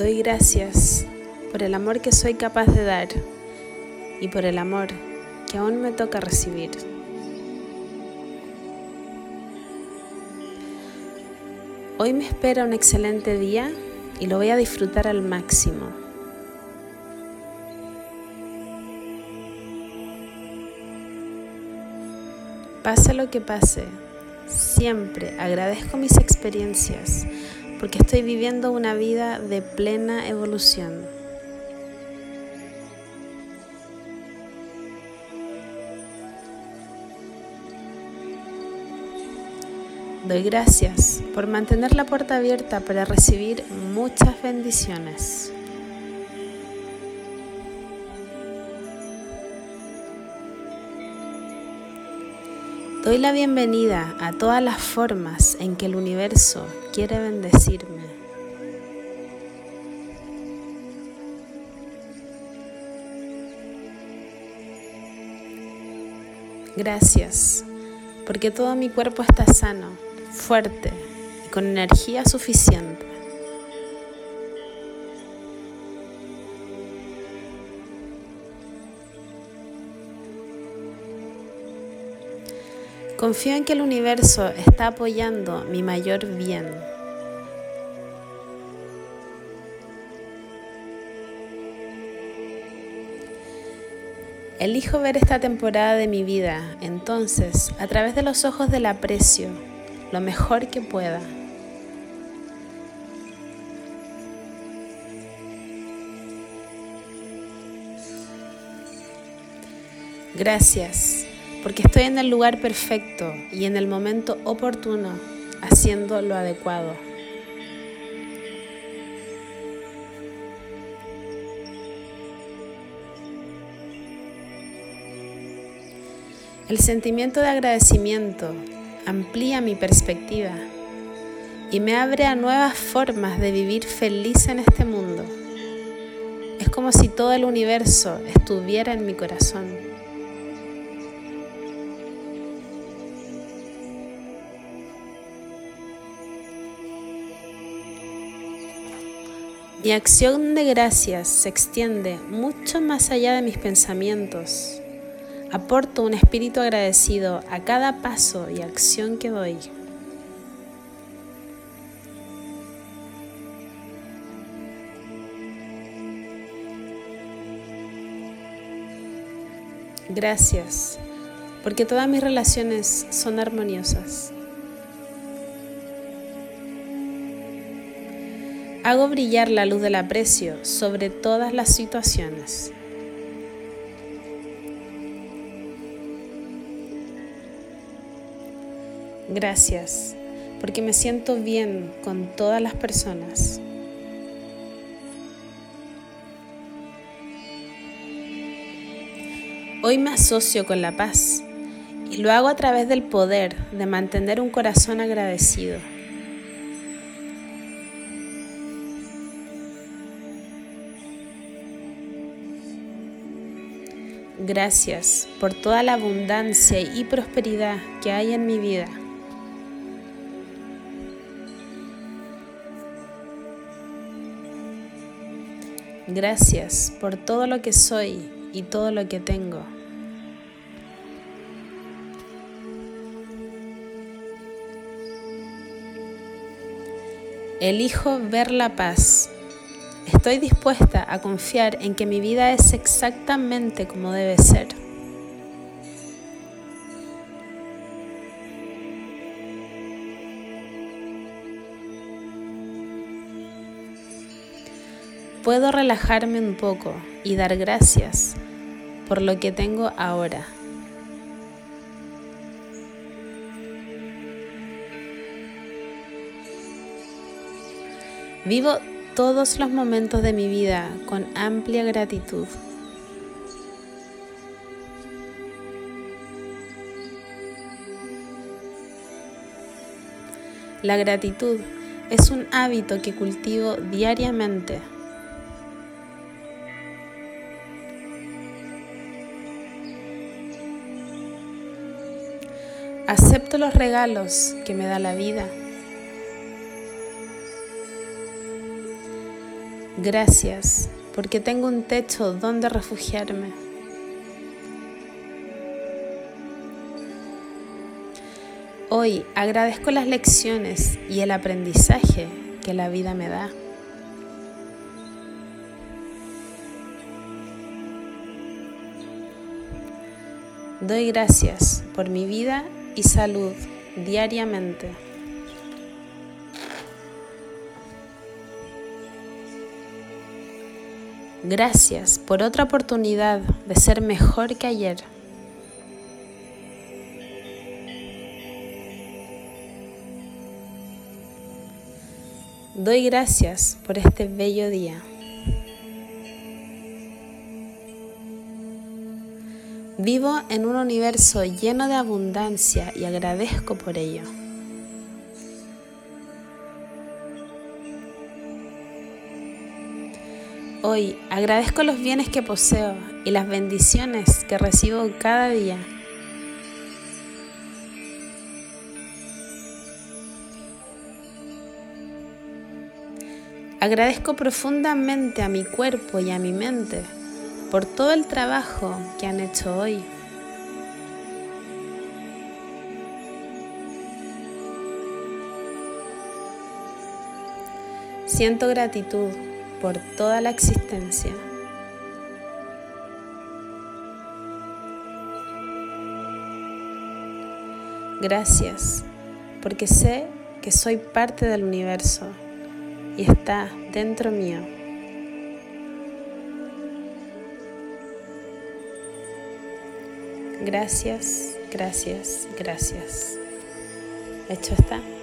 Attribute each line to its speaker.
Speaker 1: Doy gracias por el amor que soy capaz de dar y por el amor que aún me toca recibir. Hoy me espera un excelente día y lo voy a disfrutar al máximo. Pase lo que pase, siempre agradezco mis experiencias porque estoy viviendo una vida de plena evolución. Doy gracias por mantener la puerta abierta para recibir muchas bendiciones. Doy la bienvenida a todas las formas en que el universo quiere bendecirme. Gracias, porque todo mi cuerpo está sano, fuerte y con energía suficiente. Confío en que el universo está apoyando mi mayor bien. Elijo ver esta temporada de mi vida, entonces, a través de los ojos del aprecio, lo mejor que pueda. Gracias porque estoy en el lugar perfecto y en el momento oportuno, haciendo lo adecuado. El sentimiento de agradecimiento amplía mi perspectiva y me abre a nuevas formas de vivir feliz en este mundo. Es como si todo el universo estuviera en mi corazón. Mi acción de gracias se extiende mucho más allá de mis pensamientos. Aporto un espíritu agradecido a cada paso y acción que doy. Gracias, porque todas mis relaciones son armoniosas. Hago brillar la luz del aprecio sobre todas las situaciones. Gracias, porque me siento bien con todas las personas. Hoy me asocio con la paz y lo hago a través del poder de mantener un corazón agradecido. Gracias por toda la abundancia y prosperidad que hay en mi vida. Gracias por todo lo que soy y todo lo que tengo. Elijo ver la paz Estoy dispuesta a confiar en que mi vida es exactamente como debe ser. Puedo relajarme un poco y dar gracias por lo que tengo ahora. Vivo todos los momentos de mi vida con amplia gratitud. La gratitud es un hábito que cultivo diariamente. Acepto los regalos que me da la vida. Gracias porque tengo un techo donde refugiarme. Hoy agradezco las lecciones y el aprendizaje que la vida me da. Doy gracias por mi vida y salud diariamente. Gracias por otra oportunidad de ser mejor que ayer. Doy gracias por este bello día. Vivo en un universo lleno de abundancia y agradezco por ello. Hoy agradezco los bienes que poseo y las bendiciones que recibo cada día. Agradezco profundamente a mi cuerpo y a mi mente por todo el trabajo que han hecho hoy. Siento gratitud por toda la existencia. Gracias, porque sé que soy parte del universo y está dentro mío. Gracias, gracias, gracias. Hecho está.